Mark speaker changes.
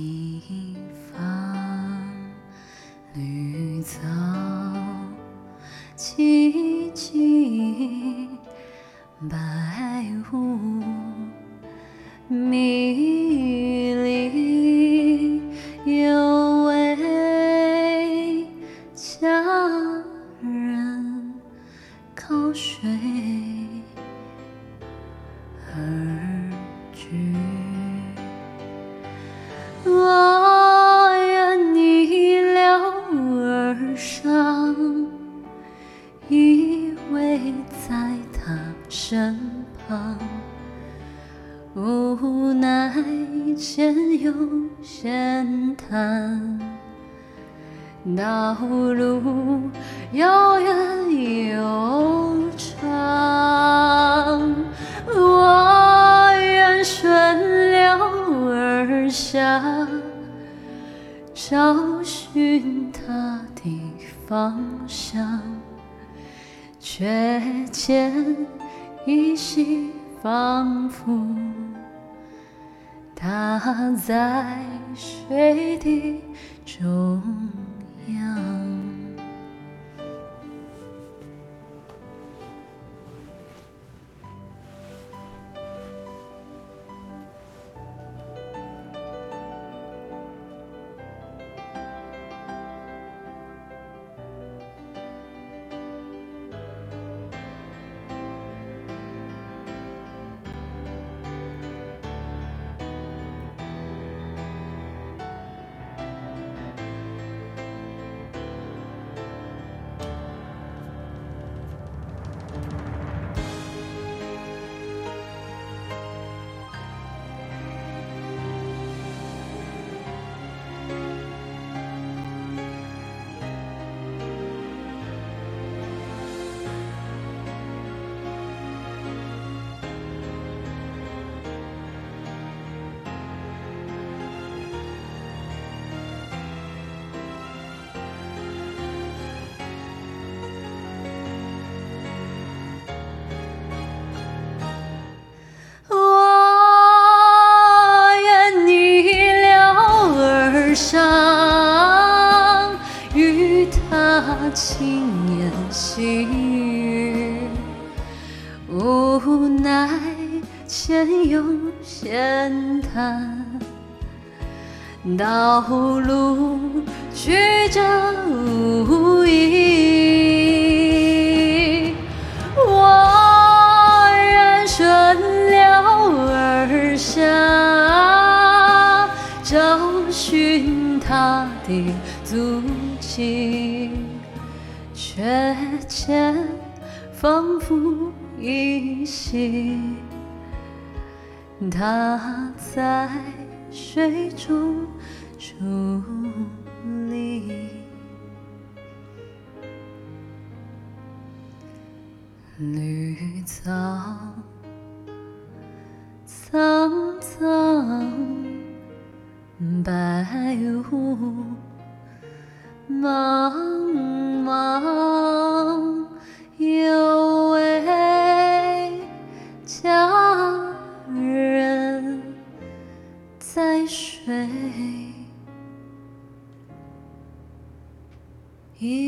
Speaker 1: 一方，绿草萋萋，我愿逆流而上，依偎在他身旁。无奈前有险滩，道路遥远又长。找寻他的方向，却见依稀仿佛他在水的中央。轻言细语。无奈前有险滩，道路曲折无已。我愿顺流而下，找寻他的足迹，却见仿佛依稀，他在水中伫立。绿草苍苍，白雾茫茫，水。一